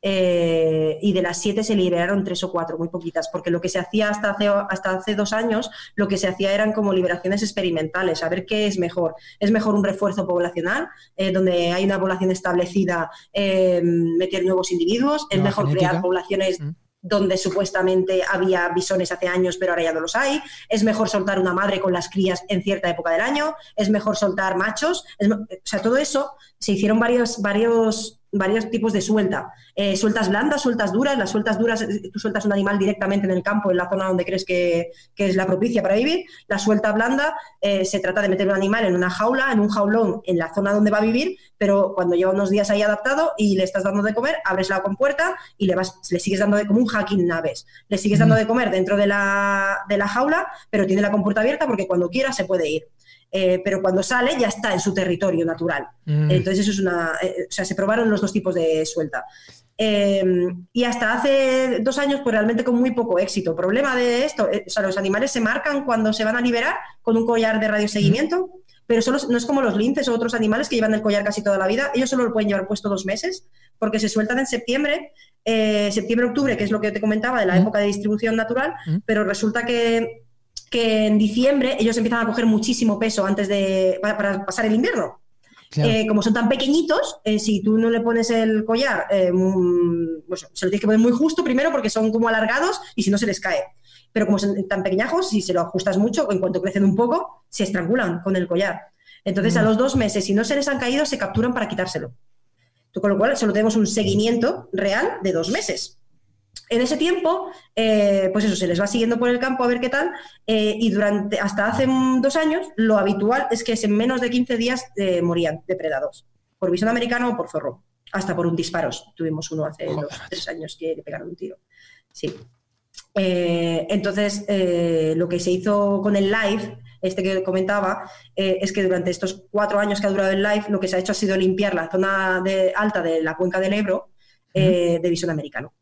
Eh, y de las siete se liberaron tres o cuatro, muy poquitas, porque lo que se hacía hasta hace, hasta hace dos años, lo que se hacía eran como liberaciones experimentales, a ver qué es mejor. ¿Es mejor un refuerzo poblacional, eh, donde hay una población establecida, eh, meter nuevos individuos? ¿Es mejor crear poblaciones... Mm. Donde supuestamente había bisones hace años, pero ahora ya no los hay. Es mejor soltar una madre con las crías en cierta época del año. Es mejor soltar machos. o sea, todo eso se hicieron varios, varios varios tipos de suelta. Eh, sueltas blandas, sueltas duras. Las sueltas duras, eh, tú sueltas un animal directamente en el campo, en la zona donde crees que, es la propicia para vivir. La suelta blanda eh, se trata de meter un animal en una jaula, en un jaulón, en la zona donde va a vivir, pero cuando lleva unos días ahí adaptado y le estás dando de comer, abres la compuerta y le, vas, le sigues dando de como un hacking naves. Le sigues dando de comer dentro de la, de la jaula, pero tiene la compuerta abierta porque cuando quiera se puede ir. Eh, pero cuando sale ya está en su territorio natural. Mm. Entonces eso es una, eh, o sea, se probaron los dos tipos de suelta. Em, y hasta hace dos años, pues realmente con muy poco éxito. Problema de esto, eh, o sea, los animales se marcan cuando se van a liberar con un collar de radioseguimiento, mm. pero solo, no es como los linces o otros animales que llevan el collar casi toda la vida. Ellos solo lo pueden llevar puesto dos meses, porque se sueltan en septiembre, septiembre-octubre, que es lo que te comentaba de la mm. época de distribución natural, pero resulta que que en diciembre ellos empiezan a coger muchísimo peso antes de para, pasar el invierno. Eh, como son tan pequeñitos, eh, si tú no le pones el collar, eh, pues se lo tienes que poner muy justo primero porque son como alargados y si no se les cae. Pero como son tan pequeñajos, si se lo ajustas mucho, en cuanto crecen un poco, se estrangulan con el collar. Entonces, a mm. los dos meses, si no se les han caído, se capturan para quitárselo. Con lo cual, solo tenemos un seguimiento real de dos meses. En ese tiempo, eh, pues eso, se les va siguiendo por el campo a ver qué tal, eh, y durante hasta hace dos años, lo habitual es que en menos de 15 días eh, morían depredados, por visón americano o por zorro, hasta por un disparo. Tuvimos uno hace dos, tres años que le pegaron un tiro. Sí. entonces, lo que se hizo con el live, este que comentaba, es que durante estos cuatro años que ha durado el live, lo que se ha hecho ha sido limpiar la zona de, alta de la cuenca del Ebro de visón americano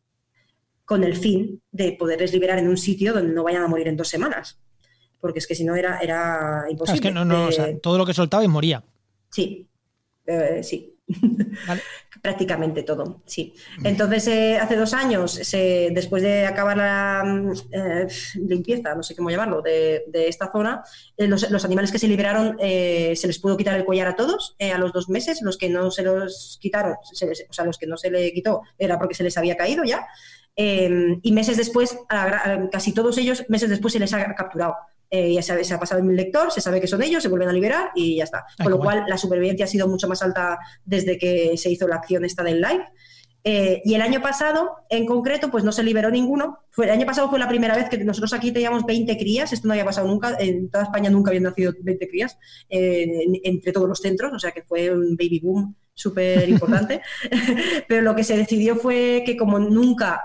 con el fin de poderles liberar en un sitio donde no vayan a morir en dos semanas. Porque es que si no era, era imposible. es que no, no, eh, todo lo que soltaba y moría. Sí, eh, sí. Prácticamente todo, sí. Entonces, eh, hace dos años, después de acabar la limpieza, no sé cómo llamarlo, de, esta zona, los, animales que se liberaron se les pudo quitar el collar a todos a los dos meses. Los que no se los quitaron, o sea, los que no se le quitó era porque se les había caído ya. Em, y meses después, casi todos ellos, meses después se les ha capturado. Eh, ya se, se, ha pasado en el lector, se sabe que son ellos, se vuelven a liberar y ya está. Con lo cual, la supervivencia ha sido mucho más alta desde que se hizo la acción esta del live. Eh, y el año pasado, en concreto, pues no se liberó ninguno. Fue, el año pasado fue la primera vez que nosotros aquí teníamos 20 crías, esto no había pasado nunca, en toda España nunca habían nacido 20 crías, entre todos los centros, o sea que fue un baby boom súper importante. Pero lo que se decidió fue que como nunca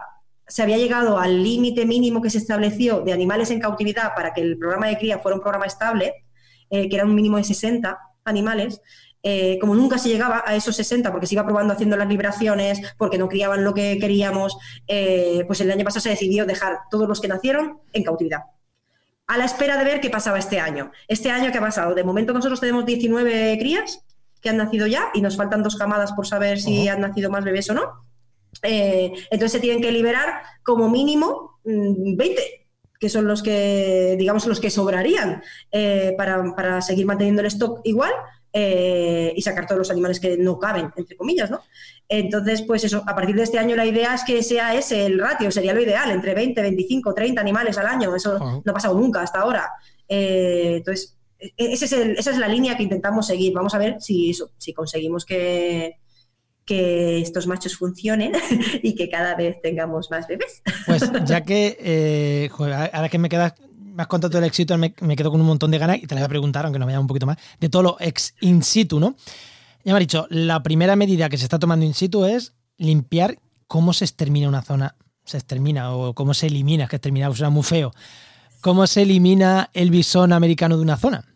se había llegado al límite mínimo que se estableció de animales en cautividad para que el programa de cría fuera un programa estable, eh, que era un mínimo de 60 animales, eh, como nunca se llegaba a esos 60 porque se iba probando haciendo las liberaciones, porque no criaban lo que queríamos, eh, pues el año pasado se decidió dejar todos los que nacieron en cautividad. A la espera de ver qué pasaba este año. Este año, ¿qué ha pasado? De momento nosotros tenemos 19 crías que han nacido ya y nos faltan dos camadas por saber si han nacido más bebés o no. Eh, entonces se tienen que liberar como mínimo 20, mm, que son los que, digamos, los que sobrarían eh, para, seguir manteniendo el stock igual, eh, y sacar todos los animales que no caben, entre comillas, ¿no? Entonces, pues eso, a partir de este año la idea es que sea ese el ratio, sería lo ideal, entre 20, 25, 30 animales al año, eso no ha pasado nunca hasta ahora. Eh, entonces, e-, ese es esa es la línea que intentamos seguir. Vamos a ver si, si conseguimos que, que estos machos funcionen y que cada vez tengamos más bebés. Pues ya que, eh, ahora que me quedas, me has contado todo el éxito, me, quedo con un montón de ganas y te la voy a preguntar, aunque nos vayamos un poquito más, de todo lo ex in situ, ¿no? Ya me ha dicho, la primera medida que se está tomando in situ es limpiar cómo se extermina una zona, se extermina o cómo se elimina, es que exterminar suena muy feo, cómo se elimina el bisón americano de una zona.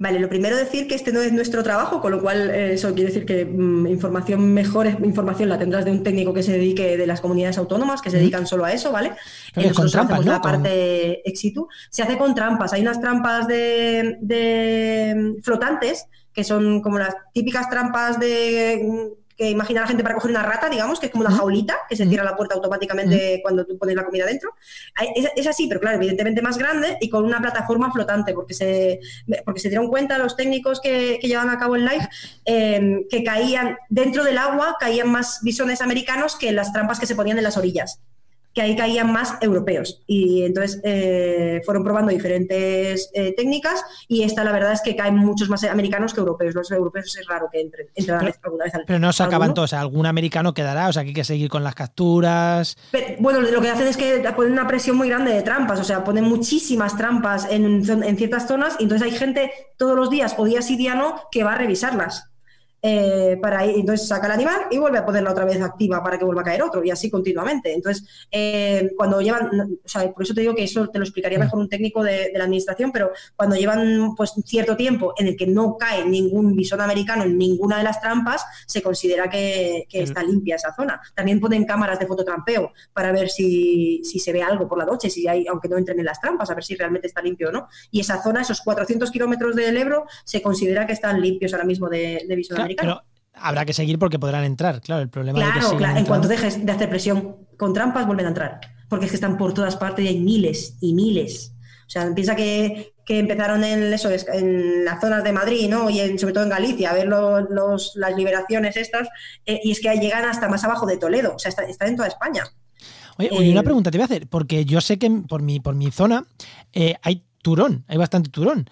Vale, lo primero decir que este no es nuestro trabajo, con lo cual eh, eso quiere decir que mm, información mejor información la tendrás de un técnico que se dedique de las comunidades autónomas, que se dedican solo a eso, ¿vale? Pero con trampas, la parte ex situ. Se hace con trampas. Hay unas trampas de, de flotantes que son como las típicas trampas de que imagina la gente para coger una rata, digamos, que es como una jaulita que se cierra la puerta automáticamente cuando tú pones la comida dentro. Es, así, pero claro, evidentemente más grande y con una plataforma flotante, porque se, porque se dieron cuenta los técnicos que, que llevan a cabo el live em, que caían dentro del agua, caían más bisones americanos que las trampas que se ponían en las orillas que ahí caían más europeos. Y entonces eh, fueron probando diferentes eh, técnicas y esta la verdad es que caen muchos más americanos que europeos. Los europeos es raro que entren, alguna vez al Pero no se acaban todos, algún americano quedará, o sea, aquí hay que seguir con las capturas. bueno, lo que hacen es que ponen una presión muy grande de trampas, o sea, ponen muchísimas trampas en, en ciertas zonas y entonces hay gente todos los días o días y día no que va a revisarlas. Eh, para ir, entonces saca el animal y vuelve a ponerla otra vez activa para que vuelva a caer otro y así continuamente. Entonces, eh, cuando llevan, o sea, por eso te digo que eso te lo explicaría mm. mejor un técnico de, la administración, pero cuando llevan pues cierto tiempo en el que no cae ningún bisón americano en ninguna de las trampas, se considera que, mm. está limpia esa zona. También ponen cámaras de fototrampeo para ver si, si se ve algo por la noche, si hay, aunque no entren en las trampas, a ver si realmente está limpio o no. Y esa zona, esos 400 kilómetros del Ebro, se considera que están limpios ahora mismo de, de bisón pero habrá que seguir porque podrán entrar, claro. El problema claro, es que claro. En cuanto dejes de hacer presión con trampas, vuelven a entrar. Porque es que están por todas partes y hay miles y miles. O sea, piensa que, empezaron en eso, en las zonas de Madrid, ¿no? Y sobre todo en Galicia, a ver los, las liberaciones estas, eh, y es que llegan hasta más abajo de Toledo, o sea, está, en toda España. Oye, una eh, pregunta te voy a hacer, porque yo sé que por mi, por mi zona eh, hay turón, hay bastante turón.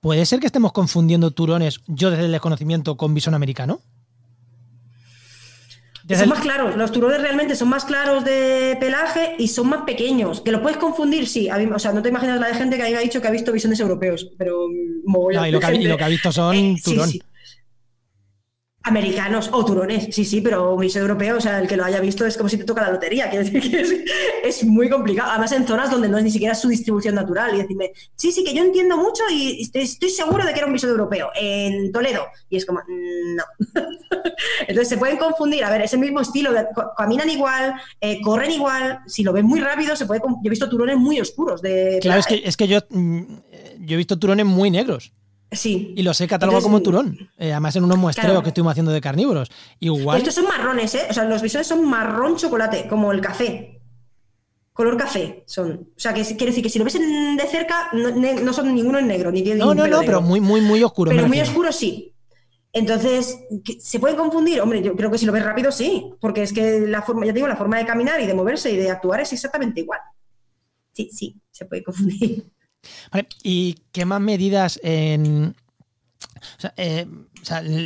¿Puede ser que estemos confundiendo turones, yo desde el desconocimiento, con bisón americano? son más claros, los turones realmente son más claros de pelaje y son más pequeños. ¿Que lo puedes confundir? Sí. o sea, no te imaginas la de gente que ha dicho que ha visto bisones europeos, pero... No, y, lo que ha, visto son eh, turones. Americanos o turones, sí, sí, pero un visor europeo, o sea, el que lo haya visto es como si te toca la lotería, quiere decir que es, muy complicado, además en zonas donde no es ni siquiera su distribución natural, y decirme, sí, sí, que yo entiendo mucho y estoy, seguro de que era un visor europeo, en Toledo, y es como, mm, no. Entonces se pueden confundir, a ver, ese mismo estilo, caminan igual, eh, corren igual, si lo ven muy rápido, se puede, yo he visto turones muy oscuros. De, claro, es que, es que yo, mm, yo he visto turones muy negros. Sí. Y los he catalogado como turón. Eh, además, en unos muestreos que estuvimos haciendo de carnívoros. Igual. Estos son marrones, ¿eh? O sea, los bisones son marrón chocolate, como el café. Color café son. O sea, que quiere decir que si lo ves de cerca, no, son ninguno en negro, ni tiene No, no, no, pero muy, muy, muy oscuro. Pero muy oscuro sí. Entonces, ¿se puede confundir? Hombre, yo creo que si lo ves rápido sí, porque es que la forma, ya digo, la forma de caminar y de moverse y de actuar es exactamente igual. Sí, sí, se puede confundir. ¿Y qué más medidas en, eh,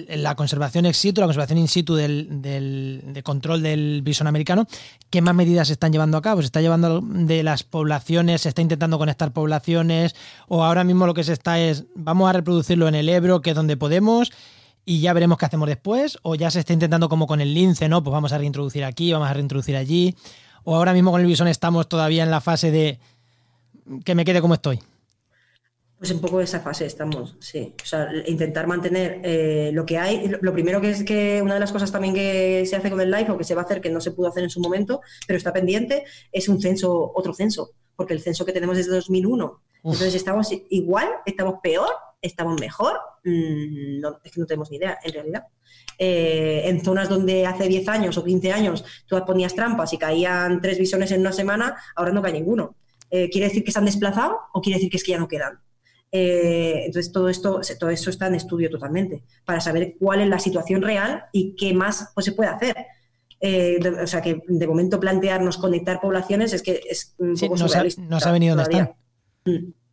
la conservación ex situ, la conservación in situ del, de control del bisón americano, ¿qué más medidas se están llevando a cabo? ¿Se está llevando de las poblaciones? ¿Se está intentando conectar poblaciones? ¿O ahora mismo lo que se está es, vamos a reproducirlo en el Ebro, que es donde podemos, y ya veremos qué hacemos después? ¿O ya se está intentando como con el lince, no? Pues vamos a reintroducir aquí, vamos a reintroducir allí. ¿O ahora mismo con el bisón estamos todavía en la fase de que me quede como estoy. Pues un poco esa fase estamos, sí. O sea, intentar mantener eh, lo que hay. Lo, primero que es que una de las cosas también que se hace con el live o que se va a hacer que no se pudo hacer en su momento, pero está pendiente, es un censo, otro censo, porque el censo que tenemos es de 2001. Entonces estamos igual, estamos peor, estamos mejor, mm, no, es que no tenemos ni idea en realidad. Eh, en zonas donde hace 10 años o 15 años tú ponías trampas y caían tres bisones en una semana, ahora no cae ninguno. Eh, ¿Quiere decir que se han desplazado o quiere decir que es que ya no quedan? Eh, entonces, todo esto, todo eso está en estudio totalmente, para saber cuál es la situación real y qué más pues, se puede hacer. Eh, o sea, que de momento plantearnos conectar poblaciones es que es un poco no, se no ha venido donde están. Mm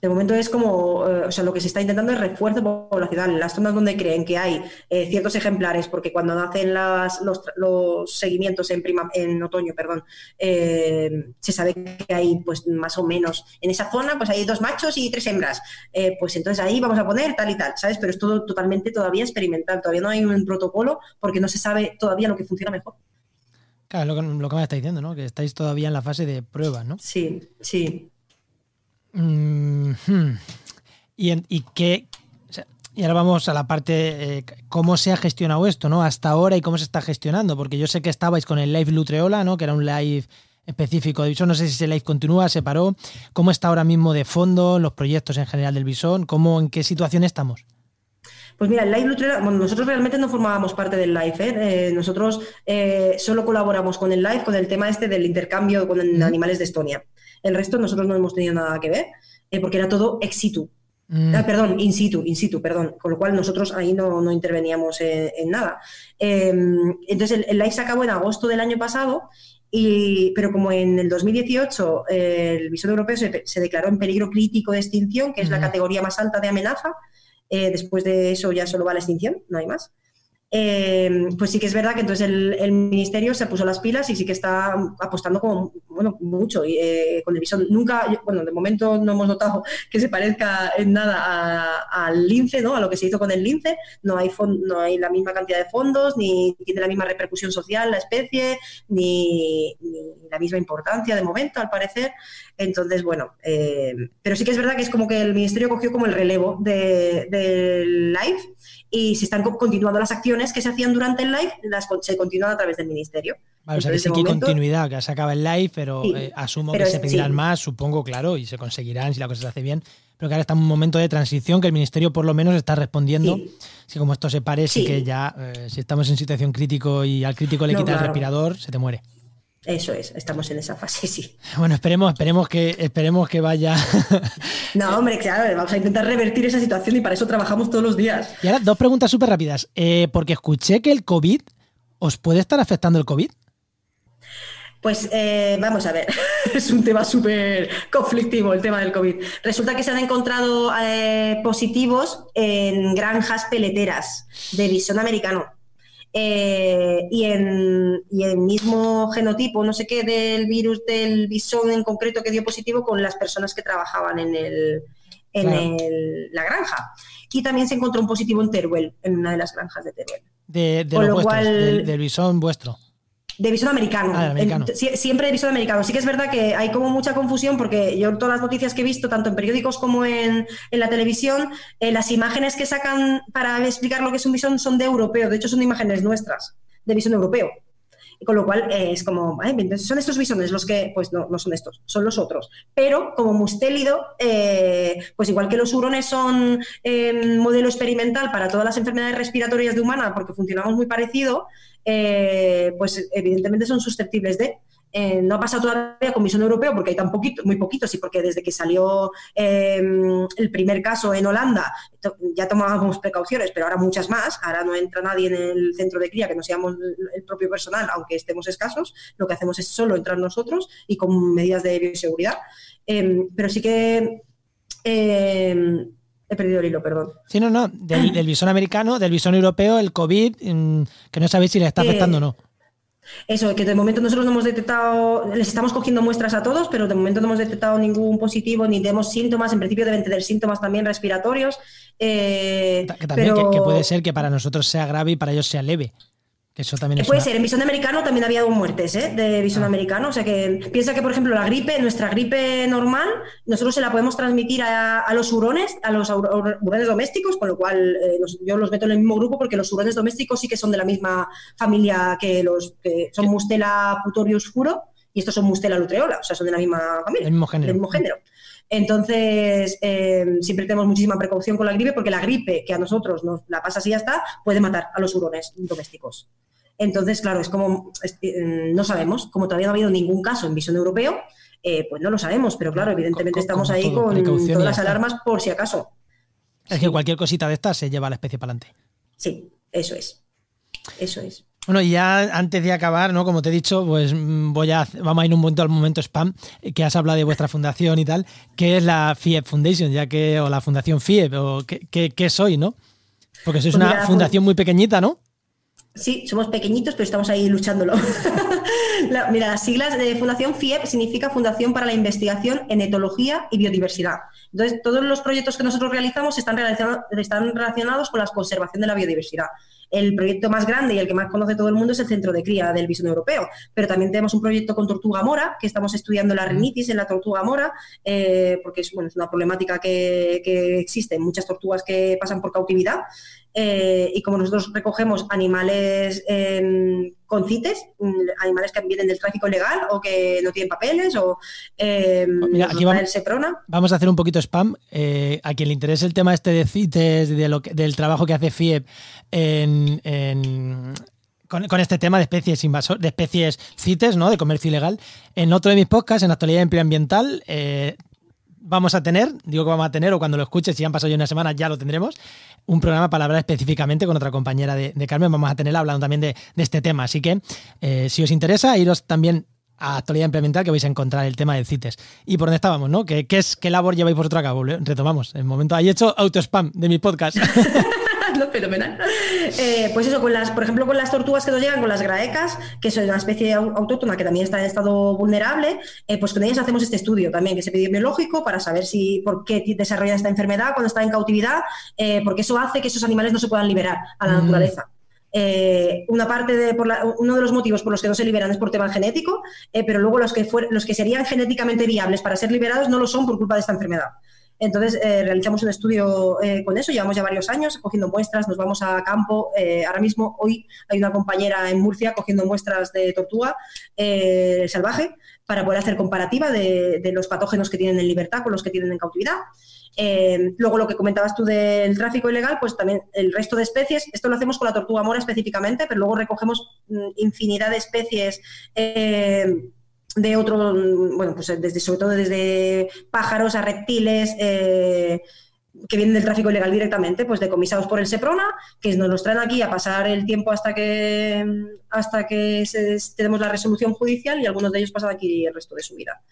de momento es como, eh, o sea, lo que se está intentando es refuerzo poblacional. En las zonas donde creen que hay eh, ciertos ejemplares, porque cuando hacen las, los, seguimientos en, prima, en otoño, perdón, eh, se sabe que hay, pues más o menos, en esa zona, pues hay dos machos y tres hembras. pues entonces ahí vamos a poner tal y tal, ¿sabes? Pero es todo totalmente todavía experimental. Todavía no hay un protocolo porque no se sabe todavía lo que funciona mejor. Claro, lo que, lo que me está diciendo, ¿no? Que estáis todavía en la fase de prueba, ¿no? Sí, sí. Mm, hmm. ¿Y, y qué, y ahora vamos a la parte, eh, cómo se ha gestionado esto, ¿no? Hasta ahora y cómo se está gestionando, porque yo sé que estabais con el live Lutreola, ¿no? Que era un live específico de Bison, no sé si ese live continúa, se paró, cómo está ahora mismo de fondo, los proyectos en general del Bison, cómo, en qué situación estamos. Pues mira, el Live Lutreola, bueno, nosotros realmente no formábamos parte del live, ¿eh? Eh, nosotros solo colaboramos con el live, con el tema este del intercambio con animales de Estonia. El resto nosotros no hemos tenido nada que ver, eh, porque era todo ex situ. Mm. Ah, perdón, in situ, in situ, perdón. Con lo cual nosotros ahí no, interveníamos en, nada. Em, entonces el, live se acabó en agosto del año pasado y, pero como en el 2018 el visor europeo se, declaró en peligro crítico de extinción, que es la mm. categoría más alta de amenaza, eh, después de eso ya solo va la extinción, no hay más. Eh, pues sí que es verdad que entonces el, ministerio se puso las pilas y sí que está apostando como bueno mucho y, eh, con el visón. Nunca, bueno, de momento no hemos notado que se parezca en nada al lince, ¿no? A lo que se hizo con el lince. No hay no hay la misma cantidad de fondos, ni tiene la misma repercusión social la especie, ni, la misma importancia de momento, al parecer. Entonces, bueno, eh, pero sí que es verdad que es como que el ministerio cogió como el relevo del de live y se están continuando las acciones que se hacían durante el live, las se continúan a través del ministerio. Vale, o sea que sí que hay continuidad, que se acaba el live, pero eh, asumo que se pedirán más, supongo, claro, y se conseguirán si la cosa se hace bien. Pero que ahora está en un momento de transición que el ministerio por lo menos está respondiendo. Si como esto se parece, que ya, eh, si estamos en situación crítico y al crítico le quita el respirador, se te muere. Eso es, estamos en esa fase, sí. Bueno, esperemos, esperemos que, esperemos que vaya. no, hombre, claro, vamos a intentar revertir esa situación y para eso trabajamos todos los días. Y ahora, dos preguntas súper rápidas. Eh, porque escuché que el COVID, ¿os puede estar afectando el COVID? Pues eh, vamos a ver, es un tema súper conflictivo el tema del COVID. Resulta que se han encontrado eh, positivos en granjas peleteras de visón americano. Eh, y, en, el mismo genotipo, no sé qué, del virus del bisón en concreto que dio positivo con las personas que trabajaban en, el, en la granja. Y también se encontró un positivo en Teruel, en una de las granjas de Teruel. De, lo cual, del bisón vuestro de visión americano. Ah, siempre de visión americano. Sí que es verdad que hay como mucha confusión porque yo todas las noticias que he visto, tanto en periódicos como en, la televisión, eh, las imágenes que sacan para explicar lo que es un visón son de europeo. De hecho, son imágenes nuestras, de visión europeo. Con lo cual eh, es como, son estos bisones los que, pues no, no son estos, son los otros. Pero como mustélido, eh, pues igual que los hurones son modelo experimental para todas las enfermedades respiratorias de humana, porque funcionamos muy parecido, eh, pues evidentemente son susceptibles de. Eh, no ha pasado todavía con Visión Europeo porque hay tan poquito, muy poquitos y porque desde que salió eh, el primer caso en Holanda ya tomábamos precauciones, pero ahora muchas más. Ahora no entra nadie en el centro de cría que no seamos el propio personal, aunque estemos escasos. Lo que hacemos es solo entrar nosotros y con medidas de bioseguridad. pero sí que He perdido el hilo, perdón. Sí, no, no. Del, bisón americano, del bisón europeo, el COVID, mm, que no sabéis si le está afectando o no. Eso, que de momento nosotros no hemos detectado, les estamos cogiendo muestras a todos, pero de momento no hemos detectado ningún positivo ni tenemos síntomas. En principio deben tener síntomas también respiratorios. Eh, que también que, puede ser que para nosotros sea grave y para ellos sea leve. Eso también Puede ser, en visón americano también había dos muertes ¿eh? de visón ah. americano. O sea que piensa que, por ejemplo, la gripe, nuestra gripe normal, nosotros se la podemos transmitir a, los hurones, a los hurones domésticos, con lo cual eh, yo los meto en el mismo grupo porque los hurones domésticos sí que son de la misma familia que los que son Mustela putorius furo y estos son Mustela lutreola, o sea, son de la misma familia. El mismo género. Del mismo género. Entonces, eh, siempre tenemos muchísima precaución con la gripe porque la gripe que a nosotros nos la pasa así ya está, puede matar a los hurones domésticos. Entonces, claro, es como, eh, no sabemos, como todavía no ha habido ningún caso en visión europeo, eh, pues no lo sabemos, pero claro, evidentemente estamos ahí con todas las alarmas por si acaso. Es que cualquier cosita de estas se lleva a la especie para adelante. Sí, eso es. Eso es. Bueno, y ya antes de acabar, ¿no? Como te he dicho, pues mm, voy a vamos a ir un momento al momento spam, que has hablado de vuestra fundación y tal, que es la FIEP Foundation, ya que, o la Fundación FIEP, o qué, soy, ¿no? Porque sois pues una fundación muy pequeñita, ¿no? Sí, somos pequeñitos, pero estamos ahí luchándolo. mira, las siglas de Fundación FIEP significa Fundación para la Investigación en Etología y Biodiversidad. Entonces, todos los proyectos que nosotros realizamos están, están relacionados con la conservación de la biodiversidad el proyecto más grande y el que más conoce todo el mundo es el centro de cría del bisón europeo, pero también tenemos un proyecto con tortuga mora, que estamos estudiando la rinitis en la tortuga mora, eh, porque es, una problemática que, que existe en muchas tortugas que pasan por cautividad. Eh, y como nosotros recogemos animales con CITES, mm, animales que vienen del tráfico ilegal o que no tienen papeles o em, Mira, aquí vamos, vamos, a hacer un poquito spam. Eh, a quien le interese el tema este de CITES, de lo del trabajo que hace FIEP con, este tema de especies invasor, de especies CITES, ¿no? De comercio ilegal. En otro de mis podcasts, en actualidad empleo ambiental, eh, vamos a tener, digo que vamos a tener, o cuando lo escuches, si han pasado ya una semana, ya lo tendremos, un programa para hablar específicamente con otra compañera de, Carmen. Vamos a tenerla hablando también de, este tema. Así que, eh, si os interesa, iros también a actualidad implementar que vais a encontrar el tema del CITES. Y por dónde estábamos, ¿no? ¿Qué, qué es, qué labor lleváis vosotros a cabo? Retomamos. El momento, ahí he hecho auto-spam de mi podcast. fenomenal. Eh, pues eso, con las, por ejemplo, con las tortugas que nos llegan, con las graecas, que son una especie autóctona que también está en estado vulnerable, eh, pues con ellas hacemos este estudio también, que es epidemiológico, para saber si por qué desarrolla esta enfermedad cuando está en cautividad, eh, porque eso hace que esos animales no se puedan liberar a la mm. naturaleza. una parte de uno de los motivos por los que no se liberan es por tema genético, pero luego los que, los que serían genéticamente viables para ser liberados no lo son por culpa de esta enfermedad. Entonces, eh, realizamos un estudio eh, con eso, llevamos ya varios años cogiendo muestras, nos vamos a campo. Eh, ahora mismo, hoy hay una compañera en Murcia cogiendo muestras de tortuga salvaje para poder hacer comparativa de, los patógenos que tienen en libertad con los que tienen en cautividad. luego, lo que comentabas tú del tráfico ilegal, pues también el resto de especies, esto lo hacemos con la tortuga mora específicamente, pero luego recogemos mm, infinidad de especies de otro, bueno, pues desde, sobre todo desde pájaros a reptiles, eh, que vienen del tráfico ilegal directamente, pues decomisados por el SEPRONA, que nos los traen aquí a pasar el tiempo hasta que hasta que tenemos la resolución judicial y algunos de ellos pasan aquí el resto de su vida.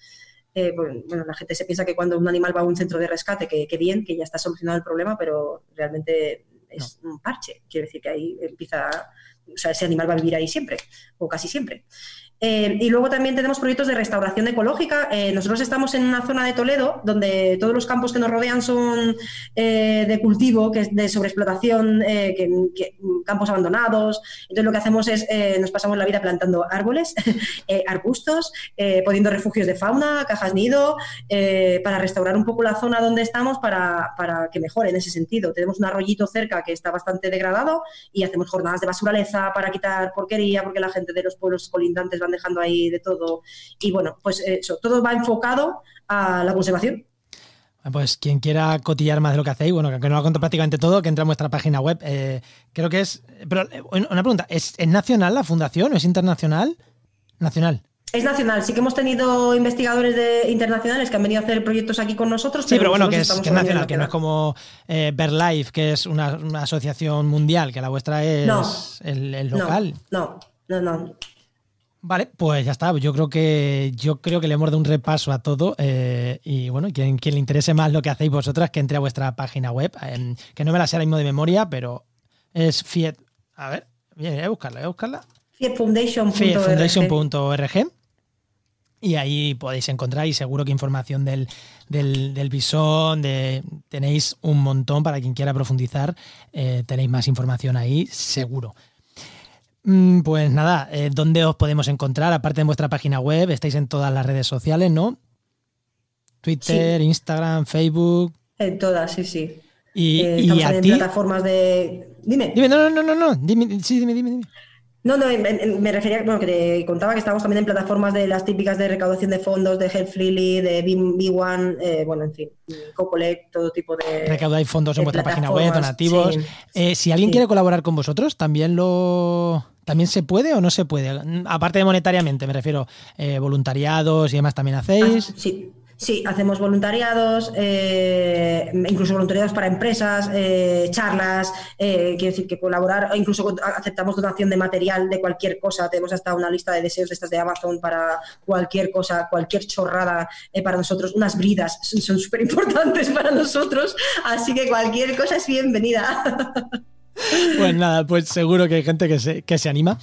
Eh, bueno, la gente se piensa que cuando un animal va a un centro de rescate, que, que bien, que ya está solucionado el problema, pero realmente es un parche. Quiere decir que ahí empieza, o sea, ese animal va a vivir ahí siempre, o casi siempre. Eh, y luego también tenemos proyectos de restauración ecológica. Eh, nosotros estamos en una zona de Toledo donde todos los campos que nos rodean son eh, de cultivo, que es de sobreexplotación, campos abandonados. Entonces lo que hacemos es, nos pasamos la vida plantando árboles, arbustos, poniendo refugios de fauna, cajas nido, para restaurar un poco la zona donde estamos para, para, que mejore en ese sentido. Tenemos un arroyito cerca que está bastante degradado y hacemos jornadas de basuraleza para quitar porquería porque la gente de los pueblos colindantes dejando ahí de todo. Y bueno, pues eso, todo va enfocado a la conservación. Pues quien quiera cotillar más de lo que hacéis, bueno, que no lo contado prácticamente todo, que entra a vuestra página web. Eh, creo que es. Pero eh, una pregunta, ¿es, nacional la fundación o es internacional? Nacional. Es nacional, sí que hemos tenido investigadores de, internacionales que han venido a hacer proyectos aquí con nosotros. Sí, pero, bueno, que es, nacional, que no es como eh, BerLife, que es una, asociación mundial, que la vuestra es el, local. no, no, no. Vale, pues ya está. Yo creo que yo creo que le hemos dado un repaso a todo. Eh, y bueno, quien, quien le interese más lo que hacéis vosotras, que entre a vuestra página web, em, que no me la sé ahora mismo de memoria, pero es Fiat. A ver, voy a buscarla, voy a buscarla. Fiatfoundation.org. Fiatfoundation.org. Y ahí podéis encontrar, y seguro que información del, del, del bisón, de, tenéis un montón para quien quiera profundizar. Eh, tenéis más información ahí, seguro. Mm, pues nada, eh, ¿dónde os podemos encontrar? Aparte de vuestra página web, estáis en todas las redes sociales, ¿no? Twitter, Instagram, Facebook. En todas, sí, sí. Y, eh, y a en plataformas de. Dime. Dime, no, no, no, no. Dime, sí, dime, dime, dime. No, no, me refería, bueno, que te contaba que estamos también en plataformas de las típicas de recaudación de fondos, de Health Freely, de B1, eh, bueno, en fin, Cocolect, todo tipo de. Recaudáis fondos en vuestra página web, donativos. si alguien quiere colaborar con vosotros, también lo ¿También se puede o no se puede? Aparte de monetariamente, me refiero, eh, voluntariados y demás también hacéis. Ah, sí. Sí, hacemos voluntariados, eh, incluso voluntariados para empresas, eh, charlas, quiero decir que colaborar, incluso aceptamos donación de material de cualquier cosa. Tenemos hasta una lista de deseos de estas de Amazon para cualquier cosa, cualquier chorrada para nosotros. Unas bridas son súper importantes para nosotros, así que cualquier cosa es bienvenida. Pues nada, pues seguro que hay gente que se, que se anima.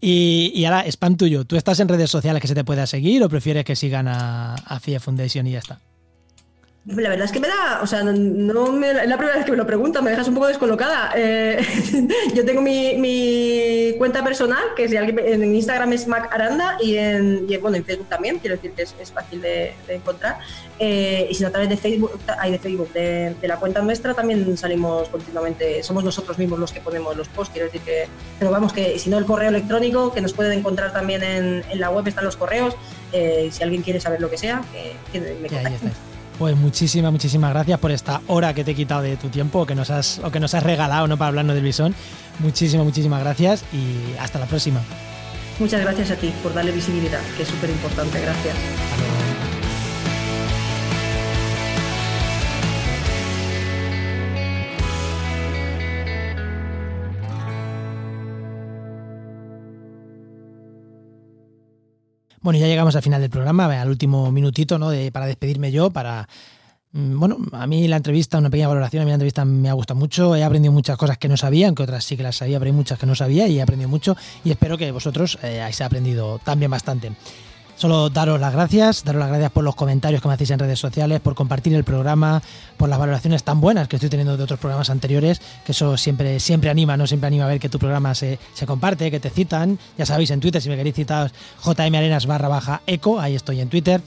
Y, y, ahora, spam tuyo, ¿tú estás en redes sociales que se te pueda seguir o prefieres que sigan a, a FIA Foundation y ya está? La verdad es que me da, o sea, no, me, es la primera vez que me lo preguntan, me dejas un poco descolocada. Eh, yo tengo mi, cuenta personal, que es en Instagram es Mac Aranda y en, bueno, en Facebook también, quiero decir que es, fácil de, encontrar. Eh, y si no, a través de Facebook, hay de Facebook, de, la cuenta nuestra también salimos continuamente, somos nosotros mismos los que ponemos los posts, quiero decir que, pero vamos, que si no el correo electrónico, que nos pueden encontrar también en, la web, están los correos, eh, si alguien quiere saber lo que sea, que, me contacte. Pues muchísimas, muchísimas gracias por esta hora que te he quitado de tu tiempo o que nos has, que nos has regalado ¿no? para hablarnos del bisón. Muchísimas, muchísimas gracias y hasta la próxima. Muchas gracias a ti por darle visibilidad, que es súper importante. Gracias. Bueno, ya llegamos al final del programa, al último minutito, ¿no? De, para despedirme yo, para. Mm, bueno, a mí la entrevista, una pequeña valoración, a mí la entrevista me ha gustado mucho, he aprendido muchas cosas que no sabía, aunque otras sí que las sabía, pero hay muchas que no sabía y he aprendido mucho y espero que vosotros eh, hayáis aprendido también bastante. Solo daros las gracias, daros las gracias por los comentarios que me hacéis en redes sociales, por compartir el programa, por las valoraciones tan buenas que estoy teniendo de otros programas anteriores, que eso siempre, siempre anima, ¿no? Siempre anima a ver que tu programa se, comparte, que te citan. Ya sabéis, en Twitter, si me queréis citar, jmarenas barra baja eco, ahí estoy en Twitter.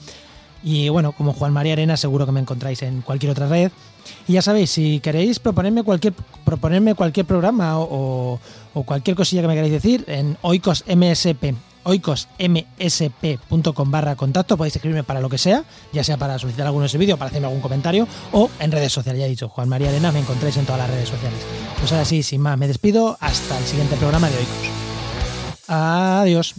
Y bueno, como Juan María Arenas, seguro que me encontráis en cualquier otra red. Y ya sabéis, si queréis proponerme cualquier, proponerme cualquier programa o, o cualquier cosilla que me queráis decir, en Oikos MSP oicosmsp.com barra contacto, podéis escribirme para lo que sea, ya sea para solicitar algún ese vídeo, para hacerme algún comentario, o en redes sociales, ya he dicho, Juan María Arena, me encontráis en todas las redes sociales. Pues ahora sí, sin más, me despido, hasta el siguiente programa de Oikos. Adiós.